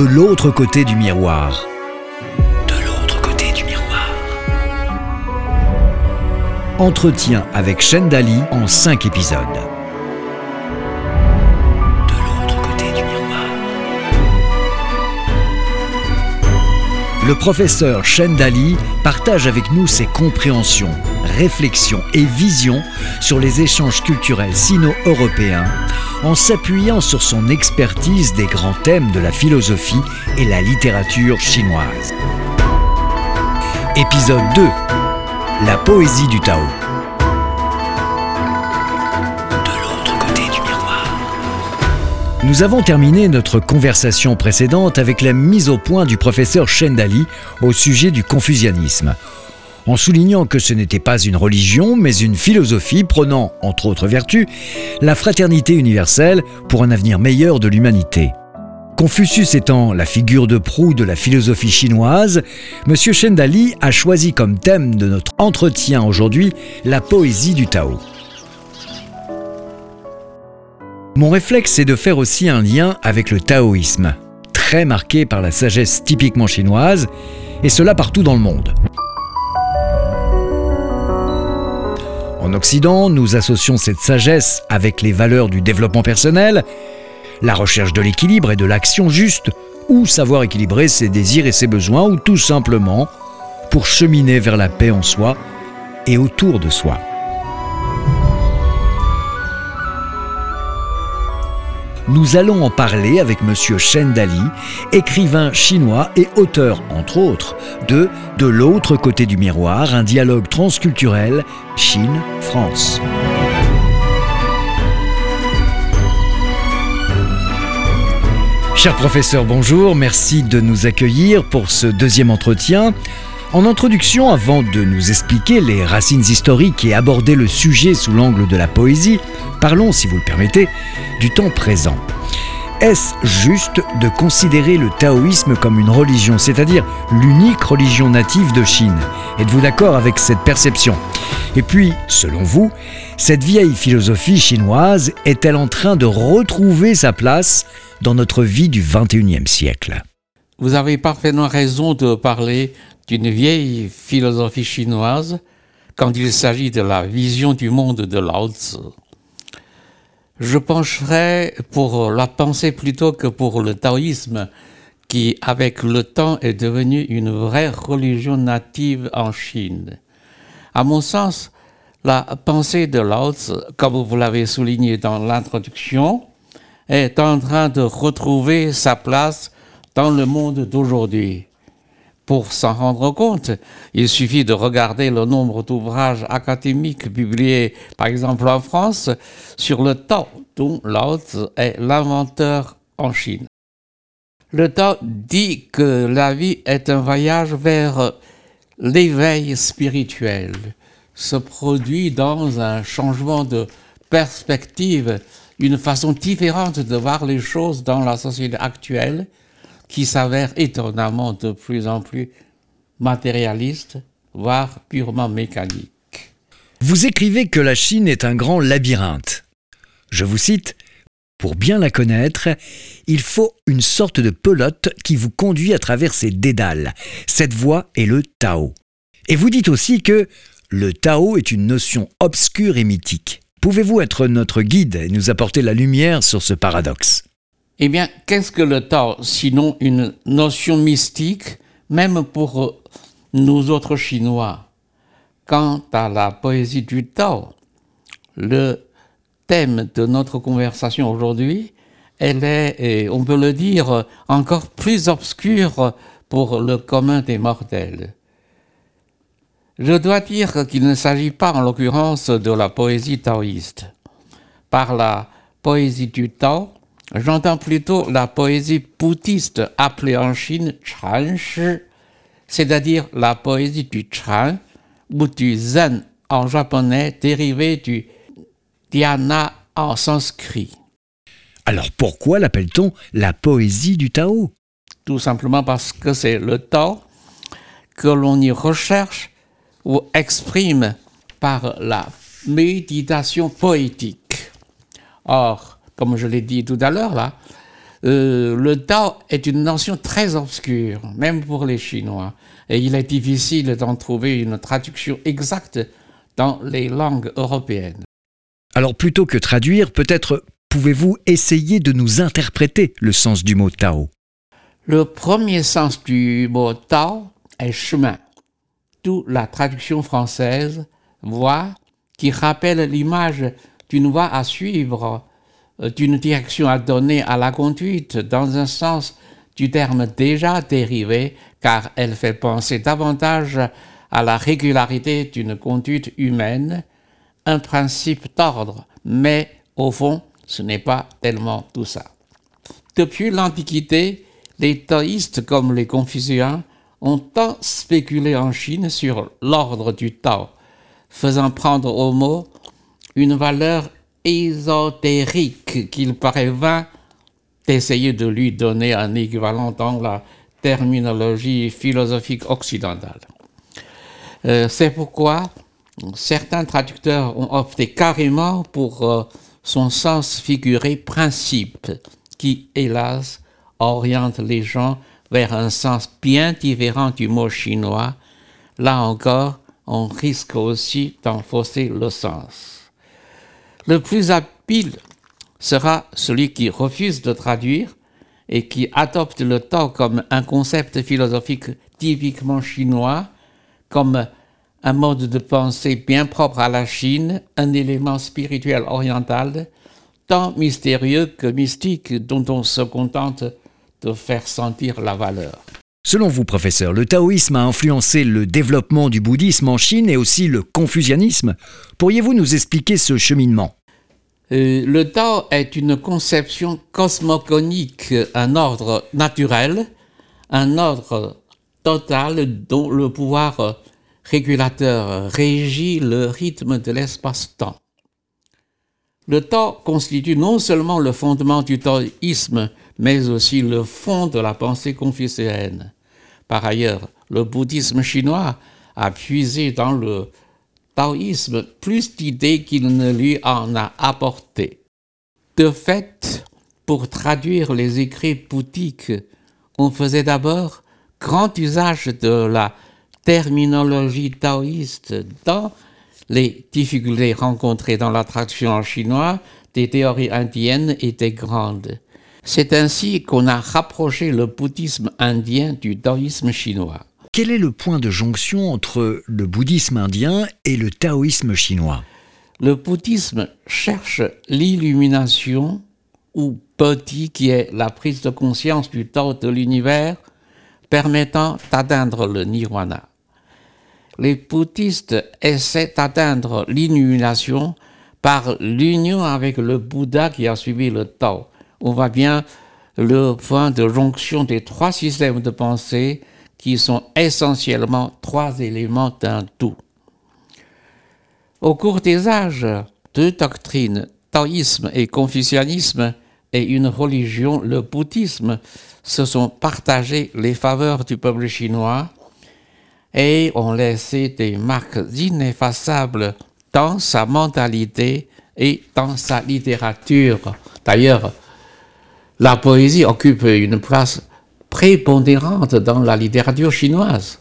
De l'autre côté du miroir. De l'autre côté du miroir. Entretien avec Dali en 5 épisodes. De l'autre côté du miroir. Le professeur Dali partage avec nous ses compréhensions, réflexions et visions sur les échanges culturels sino-européens en s'appuyant sur son expertise des grands thèmes de la philosophie et la littérature chinoise. Épisode 2 La poésie du Tao. Nous avons terminé notre conversation précédente avec la mise au point du professeur Dali au sujet du confucianisme en soulignant que ce n'était pas une religion, mais une philosophie prônant, entre autres vertus, la fraternité universelle pour un avenir meilleur de l'humanité. Confucius étant la figure de proue de la philosophie chinoise, M. Shendali a choisi comme thème de notre entretien aujourd'hui la poésie du Tao. Mon réflexe est de faire aussi un lien avec le taoïsme, très marqué par la sagesse typiquement chinoise, et cela partout dans le monde. En Occident, nous associons cette sagesse avec les valeurs du développement personnel, la recherche de l'équilibre et de l'action juste, ou savoir équilibrer ses désirs et ses besoins, ou tout simplement pour cheminer vers la paix en soi et autour de soi. Nous allons en parler avec M. Shen Dali, écrivain chinois et auteur, entre autres, de De l'autre côté du miroir, un dialogue transculturel Chine-France. Cher professeur, bonjour, merci de nous accueillir pour ce deuxième entretien. En introduction, avant de nous expliquer les racines historiques et aborder le sujet sous l'angle de la poésie, parlons, si vous le permettez, du temps présent. Est-ce juste de considérer le taoïsme comme une religion, c'est-à-dire l'unique religion native de Chine? Êtes-vous d'accord avec cette perception? Et puis, selon vous, cette vieille philosophie chinoise est-elle en train de retrouver sa place dans notre vie du XXIe siècle? Vous avez parfaitement raison de parler d'une vieille philosophie chinoise quand il s'agit de la vision du monde de Lao Tzu. Je pencherai pour la pensée plutôt que pour le taoïsme, qui, avec le temps, est devenu une vraie religion native en Chine. À mon sens, la pensée de Lao Tzu, comme vous l'avez souligné dans l'introduction, est en train de retrouver sa place dans le monde d'aujourd'hui. Pour s'en rendre compte, il suffit de regarder le nombre d'ouvrages académiques publiés, par exemple en France, sur le Tao, dont Lao est l'inventeur en Chine. Le Tao dit que la vie est un voyage vers l'éveil spirituel, se produit dans un changement de perspective, une façon différente de voir les choses dans la société actuelle qui s'avère étonnamment de plus en plus matérialiste, voire purement mécanique. Vous écrivez que la Chine est un grand labyrinthe. Je vous cite, Pour bien la connaître, il faut une sorte de pelote qui vous conduit à travers ses dédales. Cette voie est le Tao. Et vous dites aussi que le Tao est une notion obscure et mythique. Pouvez-vous être notre guide et nous apporter la lumière sur ce paradoxe? Eh bien, qu'est-ce que le Tao sinon une notion mystique, même pour nous autres Chinois? Quant à la poésie du Tao, le thème de notre conversation aujourd'hui, elle est, on peut le dire, encore plus obscure pour le commun des mortels. Je dois dire qu'il ne s'agit pas en l'occurrence de la poésie taoïste. Par la poésie du Tao, J'entends plutôt la poésie bouddhiste appelée en Chine Chan Shi, c'est-à-dire la poésie du Chan ou du Zen en japonais dérivé du Dhyana en sanskrit. Alors pourquoi l'appelle-t-on la poésie du Tao? Tout simplement parce que c'est le Tao que l'on y recherche ou exprime par la méditation poétique. Or, comme je l'ai dit tout à l'heure là, euh, le Tao est une notion très obscure, même pour les Chinois, et il est difficile d'en trouver une traduction exacte dans les langues européennes. Alors plutôt que traduire, peut-être pouvez-vous essayer de nous interpréter le sens du mot Tao? Le premier sens du mot Tao est chemin, d'où la traduction française voie qui rappelle l'image d'une voie à suivre d'une direction à donner à la conduite dans un sens du terme déjà dérivé, car elle fait penser davantage à la régularité d'une conduite humaine, un principe d'ordre, mais au fond, ce n'est pas tellement tout ça. Depuis l'Antiquité, les taoïstes comme les confuciens ont tant spéculé en Chine sur l'ordre du Tao, faisant prendre au mot une valeur ésotérique qu'il paraît vain d'essayer de lui donner un équivalent dans la terminologie philosophique occidentale. Euh, c'est pourquoi certains traducteurs ont opté carrément pour euh, son sens figuré principe, qui, hélas, oriente les gens vers un sens bien différent du mot chinois. Là encore, on risque aussi d'en fausser le sens. Le plus habile sera celui qui refuse de traduire et qui adopte le Tao comme un concept philosophique typiquement chinois, comme un mode de pensée bien propre à la Chine, un élément spirituel oriental, tant mystérieux que mystique dont on se contente de faire sentir la valeur. Selon vous, professeur, le taoïsme a influencé le développement du bouddhisme en Chine et aussi le confucianisme? Pourriez-vous nous expliquer ce cheminement? Euh, le Tao est une conception cosmogonique, un ordre naturel, un ordre total dont le pouvoir régulateur régit le rythme de l'espace-temps. Le Tao constitue non seulement le fondement du taoïsme, mais aussi le fond de la pensée confucéenne. Par ailleurs, le bouddhisme chinois a puisé dans le taoïsme plus d'idées qu'il ne lui en a apporté. De fait, pour traduire les écrits bouddhiques, on faisait d'abord grand usage de la terminologie taoïste dans les difficultés rencontrées dans la traduction en chinois des théories indiennes étaient grandes. C'est ainsi qu'on a rapproché le bouddhisme indien du taoïsme chinois. Quel est le point de jonction entre le bouddhisme indien et le taoïsme chinois? Le bouddhisme cherche l'illumination ou bodhi qui est la prise de conscience du Tao de l'univers permettant d'atteindre le nirvana. Les bouddhistes essaient d'atteindre l'illumination par l'union avec le Bouddha qui a suivi le Tao. On voit bien le point de jonction des trois systèmes de pensée qui sont essentiellement trois éléments d'un tout. Au cours des âges, deux doctrines, taoïsme et confucianisme, et une religion, le bouddhisme, se sont partagés les faveurs du peuple chinois et ont laissé des marques ineffaçables dans sa mentalité et dans sa littérature. D'ailleurs, la poésie occupe une place prépondérante dans la littérature chinoise.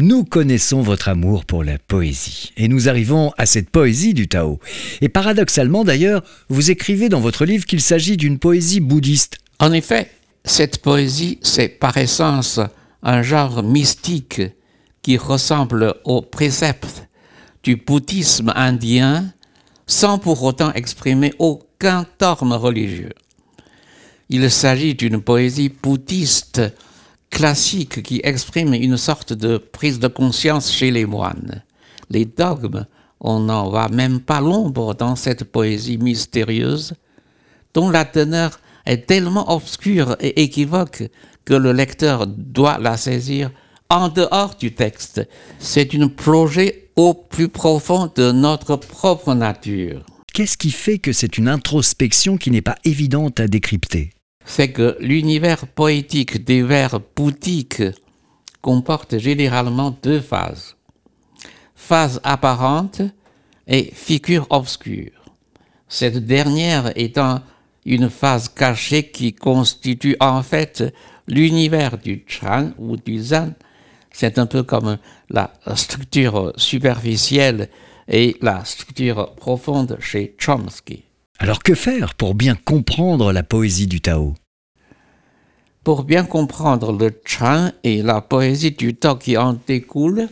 Nous connaissons votre amour pour la poésie, et nous arrivons à cette poésie du Tao. Et paradoxalement d'ailleurs, vous écrivez dans votre livre qu'il s'agit d'une poésie bouddhiste. En effet, cette poésie, c'est par essence un genre mystique qui ressemble aux préceptes du bouddhisme indien sans pour autant exprimer aucun terme religieux. Il s'agit d'une poésie bouddhiste classique qui exprime une sorte de prise de conscience chez les moines. Les dogmes, on n'en voit même pas l'ombre dans cette poésie mystérieuse, dont la teneur est tellement obscure et équivoque que le lecteur doit la saisir en dehors du texte. C'est une plongée au plus profond de notre propre nature. Qu'est-ce qui fait que c'est une introspection qui n'est pas évidente à décrypter? C'est que l'univers poétique des vers bouddhiques comporte généralement deux phases. Phase apparente et figure obscure. Cette dernière étant une phase cachée qui constitue en fait l'univers du Chan ou du Zen. C'est un peu comme la structure superficielle et la structure profonde chez Chomsky. Alors que faire pour bien comprendre la poésie du Tao? Pour bien comprendre le Chan et la poésie du Tao qui en découle,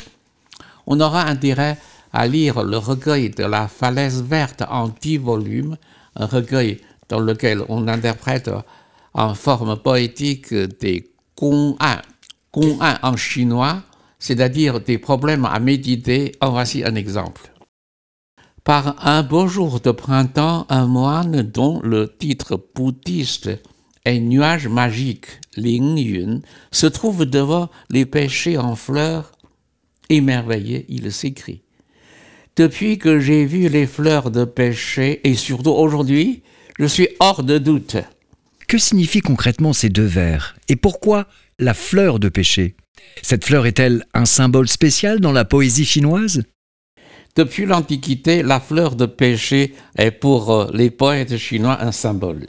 on aura intérêt à lire le recueil de la falaise verte en dix volumes, un recueil dans lequel on interprète en forme poétique des Gong'an, en chinois, c'est-à-dire des problèmes à méditer. Voici un exemple. Par un beau jour de printemps, un moine dont le titre bouddhiste est Nuage magique, Ling Yun, se trouve devant les péchés en fleurs. Émerveillé, il s'écrie. Depuis que j'ai vu les fleurs de péché, et surtout aujourd'hui, je suis hors de doute. Que signifient concrètement ces deux vers? Et pourquoi la fleur de péché Cette fleur est-elle un symbole spécial dans la poésie chinoise? Depuis l'Antiquité, la fleur de péché est pour euh, les poètes chinois un symbole.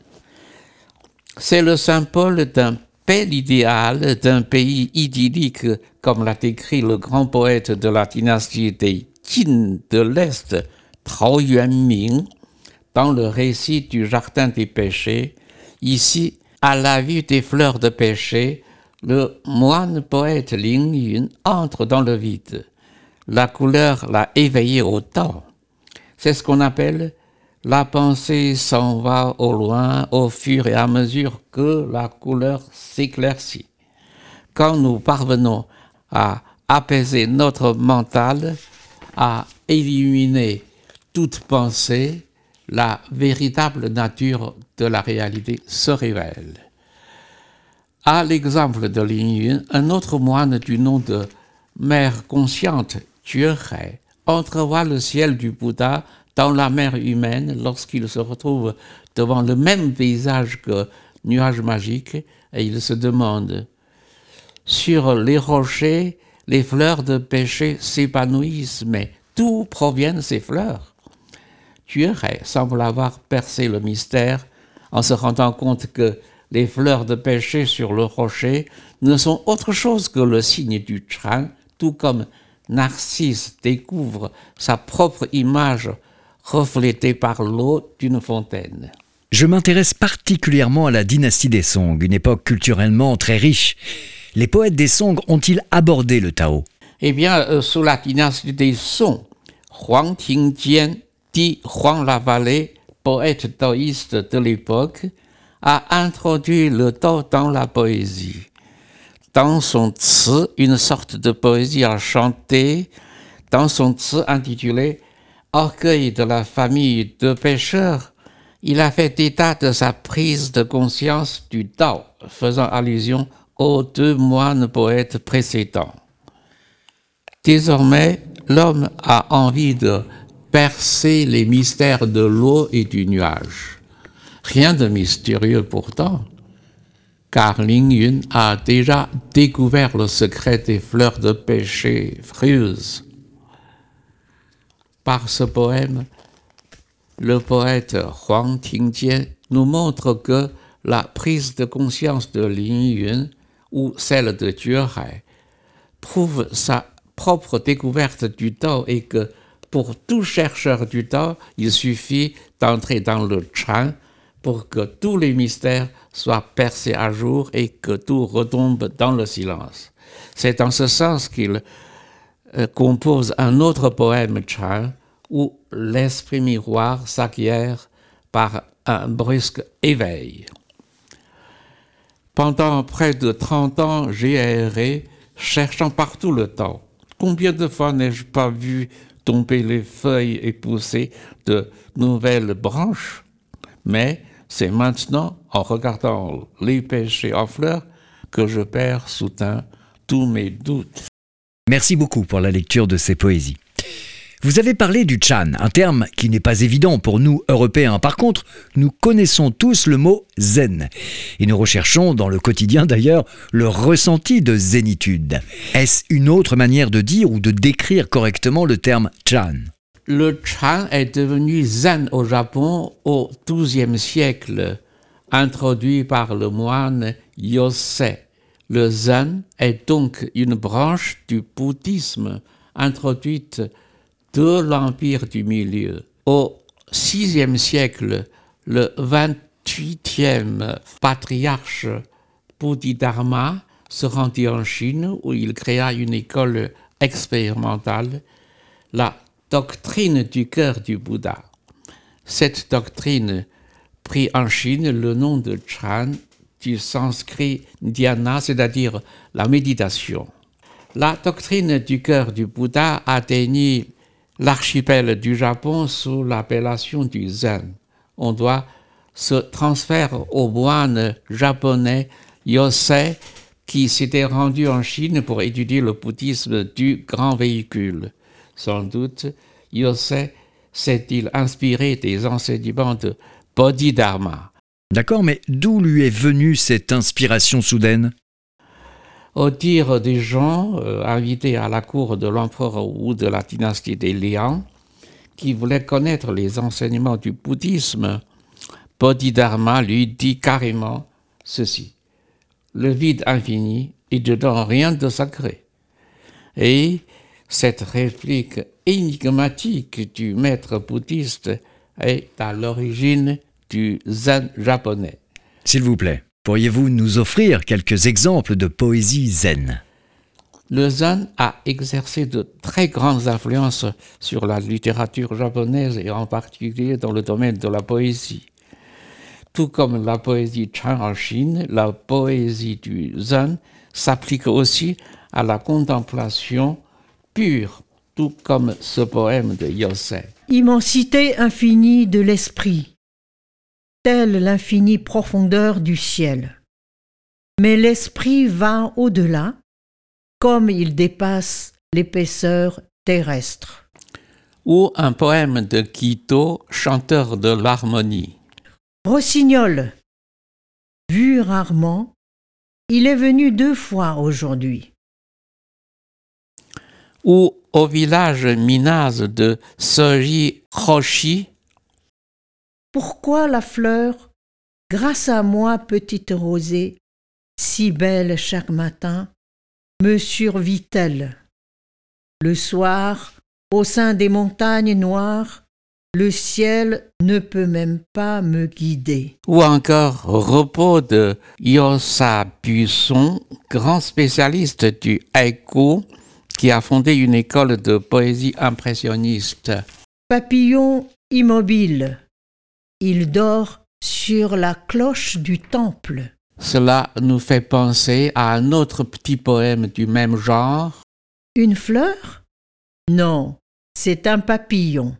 C'est le symbole d'un bel idéal, d'un pays idyllique, comme l'a décrit le grand poète de la dynastie des Qin de l'Est, Trao Yuanming, dans le récit du Jardin des péchés. Ici, à la vue des fleurs de péché, le moine poète Ling Yun entre dans le vide la couleur l'a éveillé au temps. C'est ce qu'on appelle la pensée s'en va au loin au fur et à mesure que la couleur s'éclaircit. Quand nous parvenons à apaiser notre mental, à éliminer toute pensée, la véritable nature de la réalité se révèle. À l'exemple de Lin un autre moine du nom de Mère consciente Hai entrevoit le ciel du Bouddha dans la mer humaine lorsqu'il se retrouve devant le même paysage que nuage magique et il se demande sur les rochers les fleurs de péché s'épanouissent mais d'où proviennent ces fleurs? Hai semble avoir percé le mystère en se rendant compte que les fleurs de péché sur le rocher ne sont autre chose que le signe du Chan, tout comme Narcisse découvre sa propre image reflétée par l'eau d'une fontaine. Je m'intéresse particulièrement à la dynastie des Song, une époque culturellement très riche. Les poètes des Song ont-ils abordé le Tao? Eh bien, euh, sous la dynastie des Song, Huang Tingjian, dit Huang Lavallée, poète taoïste de l'époque, a introduit le Tao dans la poésie dans son tzu, une sorte de poésie à chanter, dans son tzu intitulé Orgueil de la famille de pêcheurs, il a fait état de sa prise de conscience du Tao, faisant allusion aux deux moines poètes précédents. Désormais, l'homme a envie de percer les mystères de l'eau et du nuage. Rien de mystérieux pourtant car Ling Yun a déjà découvert le secret des fleurs de péché frueuses. Par ce poème, le poète Huang Tingjian nous montre que la prise de conscience de Ling Yun ou celle de Hai prouve sa propre découverte du Tao et que pour tout chercheur du Tao, il suffit d'entrer dans le Chan pour que tous les mystères soient percés à jour et que tout retombe dans le silence. C'est en ce sens qu'il euh, compose un autre poème Chan où l'esprit miroir s'acquiert par un brusque éveil. Pendant près de 30 ans, j'ai erré, cherchant partout le temps. Combien de fois n'ai-je pas vu tomber les feuilles et pousser de nouvelles branches? Mais c'est maintenant, en regardant les péchés en fleurs, que je perds soudain tous mes doutes. Merci beaucoup pour la lecture de ces poésies. Vous avez parlé du Chan, un terme qui n'est pas évident pour nous Européens. Par contre, nous connaissons tous le mot zen. Et nous recherchons, dans le quotidien d'ailleurs, le ressenti de zénitude. Est-ce une autre manière de dire ou de décrire correctement le terme Chan? Le Chan est devenu zen au Japon au XIIe siècle introduit par le moine Yosei. Le zen est donc une branche du bouddhisme introduite de l'Empire du Milieu. Au VIe siècle, le 28e patriarche Bodhidharma se rendit en Chine où il créa une école expérimentale, la doctrine du cœur du Bouddha. Cette doctrine prit en Chine le nom de Chan du sanskrit dhyana, c'est-à-dire la méditation. La doctrine du cœur du Bouddha atteignit l'archipel du Japon sous l'appellation du Zen. On doit ce transfert au moine japonais Yosei qui s'était rendu en Chine pour étudier le bouddhisme du grand véhicule. Sans doute, Yosei s'est-il inspiré des enseignements de Bodhidharma. D'accord, mais d'où lui est venue cette inspiration soudaine? Au dire des gens euh, invités à la cour de l'empereur ou de la dynastie des Liang, qui voulaient connaître les enseignements du bouddhisme, Bodhidharma lui dit carrément ceci. Le vide infini est dedans rien de sacré. Et cette réplique énigmatique du maître bouddhiste est à l'origine du zen japonais. S'il vous plaît, pourriez-vous nous offrir quelques exemples de poésie zen? Le zen a exercé de très grandes influences sur la littérature japonaise et en particulier dans le domaine de la poésie. Tout comme la poésie Chan en Chine, la poésie du zen s'applique aussi à la contemplation pure, tout comme ce poème de Yosei. Immensité infinie de l'esprit, telle l'infinie profondeur du ciel. Mais l'esprit va au-delà, comme il dépasse l'épaisseur terrestre. Ou un poème de Quito, chanteur de l'harmonie. Rossignol, vu rarement, il est venu deux fois aujourd'hui. Ou au village minaz de Soji Roshi, pourquoi la fleur, grâce à moi, petite rosée, si belle chaque matin, me survit-elle? Le soir, au sein des montagnes noires, le ciel ne peut même pas me guider. Ou encore repos de Yosa Buisson, grand spécialiste du haïku, qui a fondé une école de poésie impressionniste. Papillon immobile, il dort sur la cloche du temple. Cela nous fait penser à un autre petit poème du même genre. Une fleur? Non, c'est un papillon.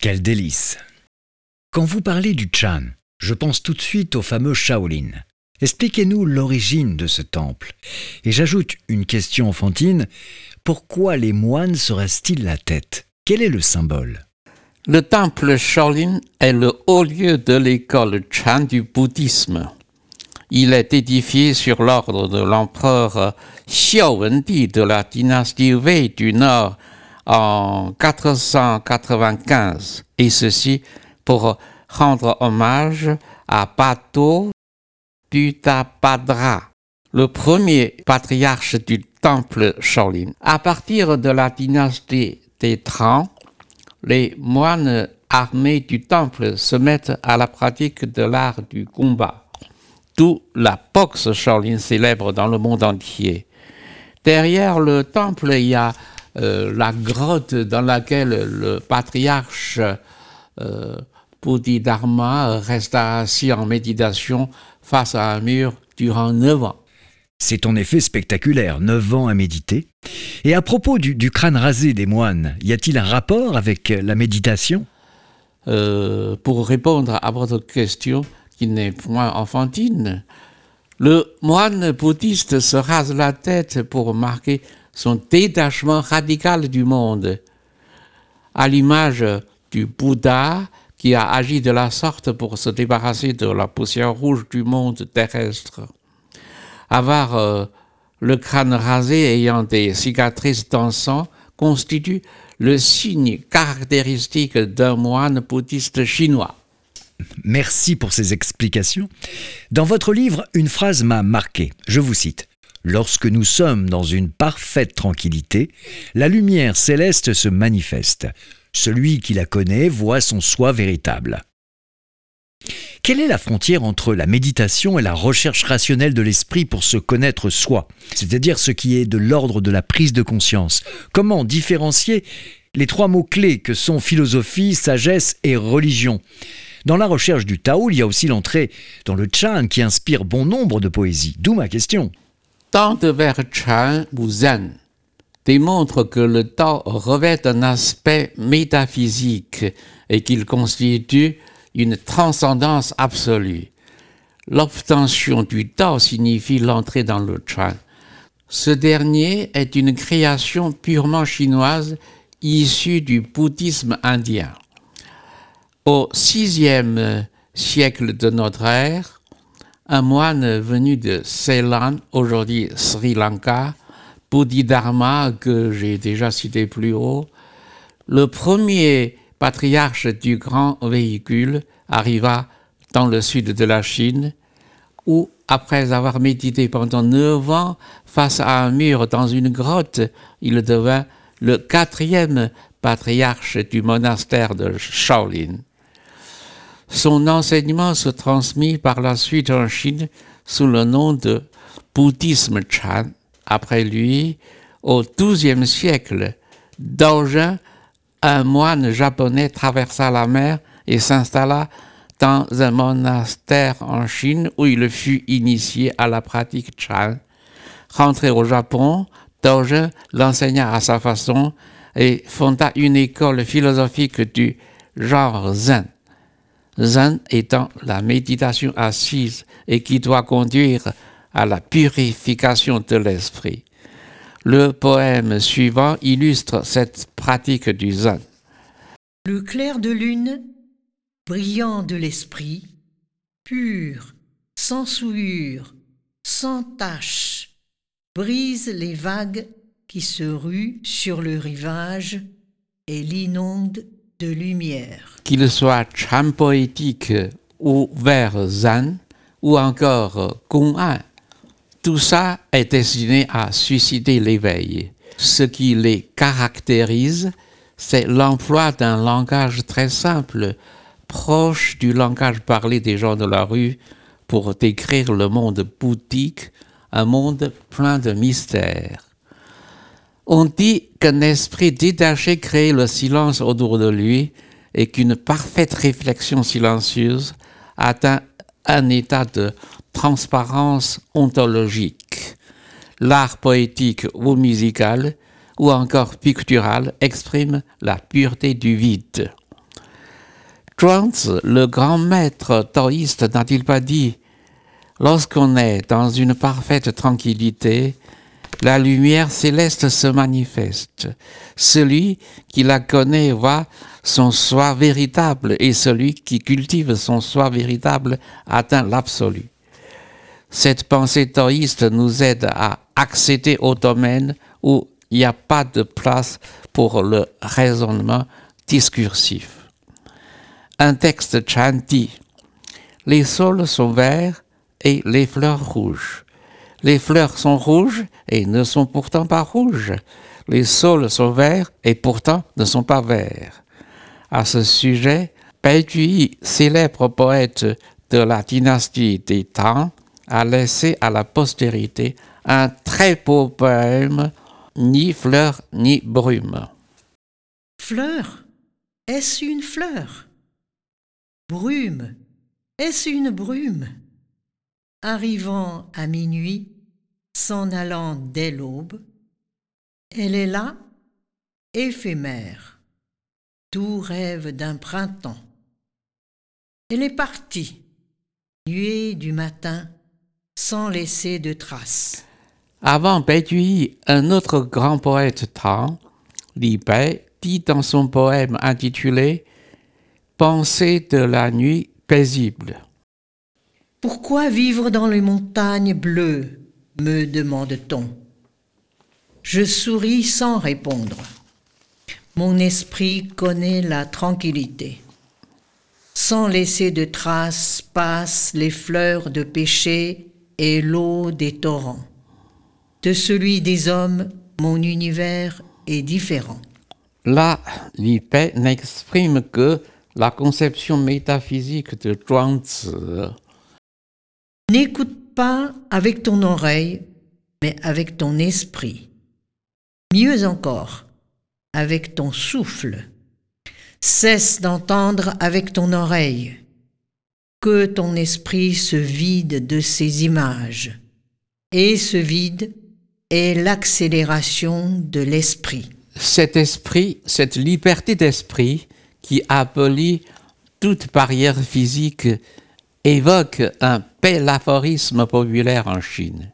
Quel délice Quand vous parlez du Chan, je pense tout de suite au fameux Shaolin. Expliquez-nous l'origine de ce temple. Et j'ajoute une question enfantine. Pourquoi les moines se restent-ils la tête? Quel est le symbole? Le temple Shaolin est le haut lieu de l'école Chan du bouddhisme. Il est édifié sur l'ordre de l'empereur Xiao Wendi de la dynastie Wei du Nord en 495, et ceci pour rendre hommage à Pato Putapadra, le premier patriarche du temple Shaolin. À partir de la dynastie des Tran, les moines armés du temple se mettent à la pratique de l'art du combat, d'où la boxe Shaolin célèbre dans le monde entier. Derrière le temple, il y a euh, la grotte dans laquelle le patriarche euh, Bodhidharma resta assis en méditation face à un mur durant neuf ans. C'est en effet spectaculaire, neuf ans à méditer. Et à propos du, crâne rasé des moines, y a-t-il un rapport avec la méditation? Euh, Pour répondre à votre question, qui n'est point enfantine, le moine bouddhiste se rase la tête pour marquer son détachement radical du monde, à l'image du Bouddha qui a agi de la sorte pour se débarrasser de la poussière rouge du monde terrestre avoir euh, le crâne rasé ayant des cicatrices d'encens constitue le signe caractéristique d'un moine bouddhiste chinois. Merci pour ces explications. Dans votre livre, une phrase m'a marqué. Je vous cite. Lorsque nous sommes dans une parfaite tranquillité, la lumière céleste se manifeste. Celui qui la connaît voit son soi véritable. Quelle est la frontière entre la méditation et la recherche rationnelle de l'esprit pour se connaître soi, c'est-à-dire ce qui est de l'ordre de la prise de conscience? Comment différencier les trois mots-clés que sont philosophie, sagesse et religion? Dans la recherche du Tao, il y a aussi l'entrée dans le Chan qui inspire bon nombre de poésies. D'où ma question. De vers Chan ou Zen démontre que le Tao revêt un aspect métaphysique et qu'il constitue une transcendance absolue. L'obtention du Tao signifie l'entrée dans le Chan. Ce dernier est une création purement chinoise issue du bouddhisme indien. Au VIe siècle de notre ère, un moine venu de Ceylan, aujourd'hui Sri Lanka, Bodhidharma, que j'ai déjà cité plus haut, le premier patriarche du grand véhicule, arriva dans le sud de la Chine, où, après avoir médité pendant neuf ans face à un mur dans une grotte, il devint le quatrième patriarche du monastère de Shaolin. Son enseignement se transmit par la suite en Chine sous le nom de bouddhisme Chan. Après lui, au XIIe siècle, Daojin, un moine japonais, traversa la mer et s'installa dans un monastère en Chine où il fut initié à la pratique Chan. Rentré au Japon, Daojin l'enseigna à sa façon et fonda une école philosophique du genre zen. Zen étant la méditation assise et qui doit conduire à la purification de l'esprit. Le poème suivant illustre cette pratique du zen. Le clair de lune, brillant de l'esprit, pur, sans souillure, sans tache, brise les vagues qui se ruent sur le rivage et l'inonde de lumière. Qu'il soit chant poétique ou vers zen ou encore An, tout ça est destiné à susciter l'éveil. Ce qui les caractérise, c'est l'emploi d'un langage très simple, proche du langage parlé des gens de la rue, pour décrire le monde bouddhique, un monde plein de mystères. On dit qu'un esprit détaché crée le silence autour de lui et qu'une parfaite réflexion silencieuse atteint un état de transparence ontologique. L'art poétique ou musical ou encore pictural exprime la pureté du vide. Zhuangzi, le grand maître taoïste, n'a-t-il pas dit Lorsqu'on est dans une parfaite tranquillité, la lumière céleste se manifeste. Celui qui la connaît voit son soi véritable et celui qui cultive son soi véritable atteint l'absolu. Cette pensée taoïste nous aide à accéder au domaine où il n'y a pas de place pour le raisonnement discursif. Un texte chanti. Les sols sont verts et les fleurs rouges. Les fleurs sont rouges et ne sont pourtant pas rouges. Les saules sont verts et pourtant ne sont pas verts. À ce sujet, Bai célèbre poète de la dynastie des Tang, a laissé à la postérité un très beau poème, Ni fleur ni brume. Fleur, est-ce une fleur? Brume, est-ce une brume? Arrivant à minuit, s'en allant dès l'aube, elle est là, éphémère, tout rêve d'un printemps. Elle est partie, nuée du matin, sans laisser de traces. Avant Bai un autre grand poète Tang, Li dit dans son poème intitulé Pensée de la nuit paisible. Pourquoi vivre dans les montagnes bleues me demande-t-on. Je souris sans répondre. Mon esprit connaît la tranquillité. sans laisser de traces, passent les fleurs de péché et l'eau des torrents. De celui des hommes, mon univers est différent. Là, l'IPE n'exprime que la conception métaphysique de Zhuangzi. N'écoute pas avec ton oreille, mais avec ton esprit. Mieux encore, avec ton souffle. Cesse d'entendre avec ton oreille. Que ton esprit se vide de ces images. Et ce vide est l'accélération de l'esprit. Cet esprit, cette liberté d'esprit qui abolit toute barrière physique évoque un bel aphorisme populaire en Chine.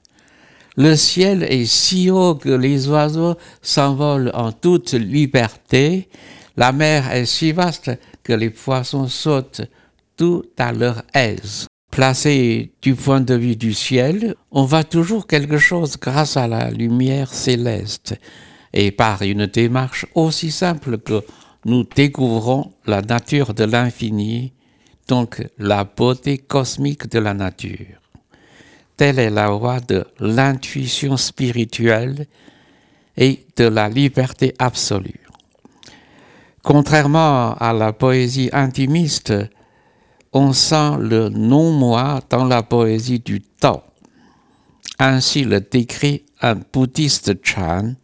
Le ciel est si haut que les oiseaux s'envolent en toute liberté, la mer est si vaste que les poissons sautent tout à leur aise. Placé du point de vue du ciel, on voit toujours quelque chose grâce à la lumière céleste et par une démarche aussi simple que nous découvrons la nature de l'infini, donc la beauté cosmique de la nature. Telle est la voie de l'intuition spirituelle et de la liberté absolue. Contrairement à la poésie intimiste, on sent le non-moi dans la poésie du Tao. Ainsi le décrit un bouddhiste Chan.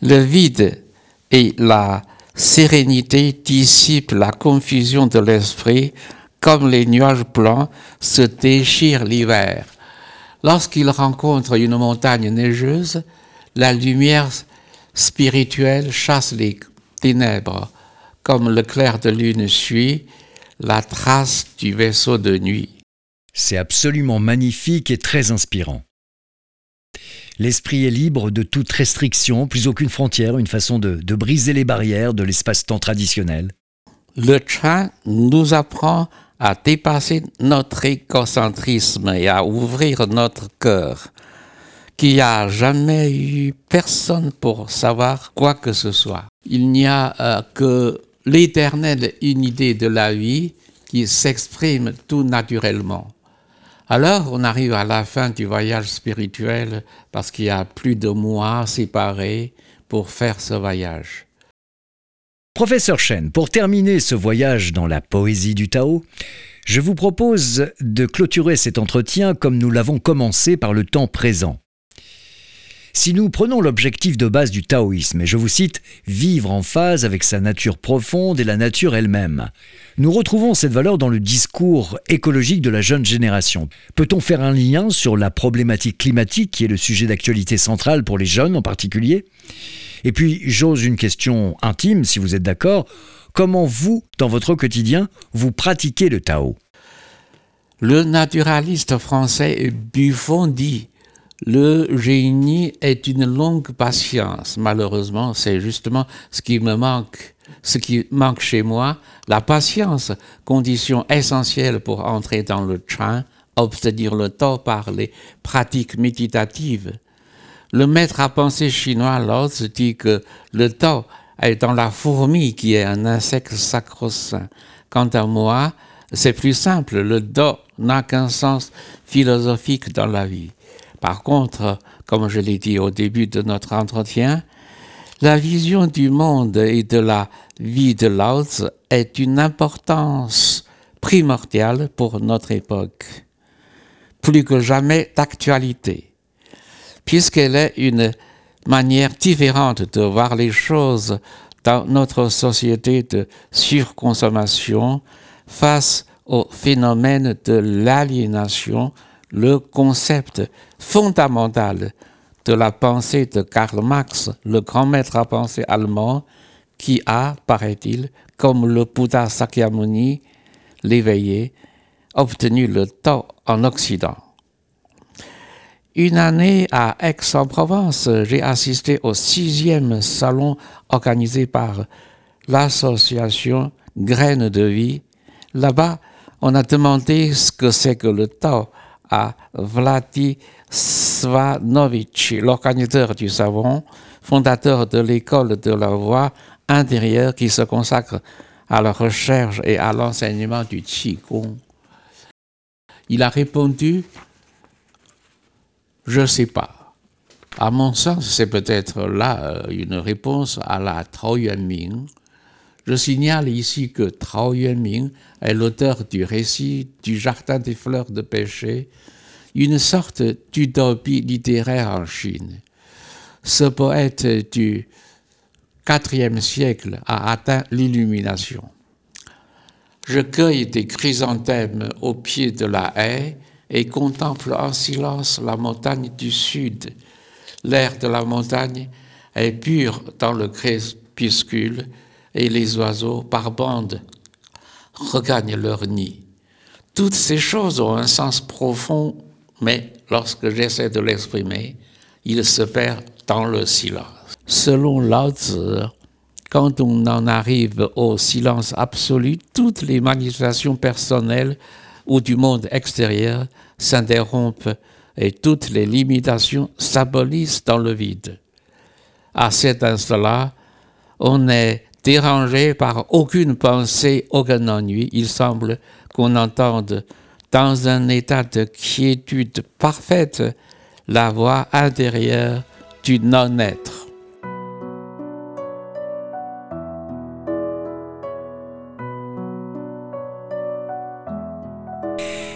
Le vide et la sérénité dissipent la confusion de l'esprit comme les nuages blancs se déchirent l'hiver. Lorsqu'il rencontre une montagne neigeuse, la lumière spirituelle chasse les ténèbres, comme le clair de lune suit la trace du vaisseau de nuit. C'est absolument magnifique et très inspirant. L'esprit est libre de toute restriction, plus aucune frontière, une façon de, de briser les barrières de l'espace-temps traditionnel. Le Chan nous apprend à dépasser notre égocentrisme et à ouvrir notre cœur, qu'il n'y a jamais eu personne pour savoir quoi que ce soit. Il n'y a euh, que l'éternelle unité de la vie qui s'exprime tout naturellement. Alors on arrive à la fin du voyage spirituel parce qu'il y a plus de mois séparés pour faire ce voyage. Professeur Chen, pour terminer ce voyage dans la poésie du Tao, je vous propose de clôturer cet entretien comme nous l'avons commencé par le temps présent. Si nous prenons l'objectif de base du taoïsme, et je vous cite, vivre en phase avec sa nature profonde et la nature elle-même, nous retrouvons cette valeur dans le discours écologique de la jeune génération. Peut-on faire un lien sur la problématique climatique qui est le sujet d'actualité centrale pour les jeunes en particulier? Et puis, j'ose une question intime, si vous êtes d'accord, comment vous, dans votre quotidien, vous pratiquez le Tao? Le naturaliste français Buffon dit le génie est une longue patience. Malheureusement, c'est justement ce qui me manque, ce qui manque chez moi, la patience, condition essentielle pour entrer dans le train, obtenir le temps par les pratiques méditatives. Le maître à penser chinois Lao dit que le temps est dans la fourmi qui est un insecte sacro-saint. Quant à moi, c'est plus simple, le do n'a qu'un sens philosophique dans la vie. Par contre, comme je l'ai dit au début de notre entretien, la vision du monde et de la vie de Lao est d'une importance primordiale pour notre époque, plus que jamais d'actualité, puisqu'elle est une manière différente de voir les choses dans notre société de surconsommation face au phénomène de l'aliénation le concept fondamental de la pensée de Karl Marx, le grand maître à penser allemand, qui a, paraît-il, comme le Bouddha Sakyamuni, l'éveillé, obtenu le Tao en Occident. Une année à Aix-en-Provence, j'ai assisté au sixième salon organisé par l'association Graines de vie. Là-bas, on a demandé ce que c'est que le Tao à Vladi Svanovic, l'organisateur du savon, fondateur de l'école de la voix intérieure qui se consacre à la recherche et à l'enseignement du Qigong. Il a répondu Je ne sais pas. À mon sens, c'est peut-être là euh, une réponse à la Tao Yuanming. Je signale ici que Tao Yuanming est l'auteur du récit du Jardin des fleurs de péché, une sorte d'utopie littéraire en Chine. Ce poète du IVe siècle a atteint l'illumination. Je cueille des chrysanthèmes au pied de la haie et contemple en silence la montagne du sud. L'air de la montagne est pur dans le crépuscule et les oiseaux par bandes regagnent leur nid. Toutes ces choses ont un sens profond, mais lorsque j'essaie de l'exprimer, il se perd dans le silence. Selon Lao quand on en arrive au silence absolu, toutes les manifestations personnelles ou du monde extérieur s'interrompent et toutes les limitations s'abolissent dans le vide. À cet instant-là, on n'est dérangé par aucune pensée, aucun ennui. Il semble qu'on entende dans un état de quiétude parfaite la voix intérieure du non-être.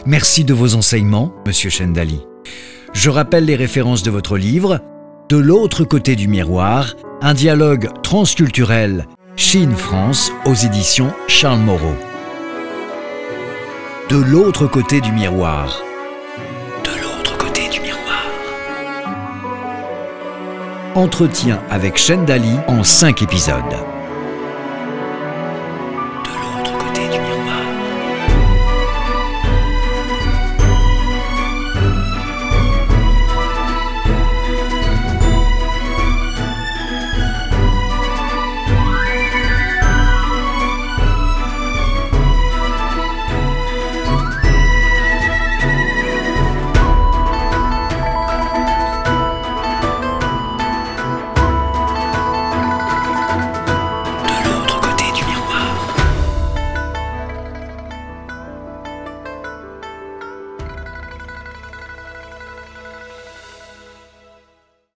Merci de vos enseignements, Monsieur Chendali. Je rappelle les références de votre livre, De l'autre côté du miroir, un dialogue transculturel Chine-France aux éditions Charles Moreau. De l'autre côté du miroir. De l'autre côté du miroir. Entretien avec Chendali en cinq épisodes.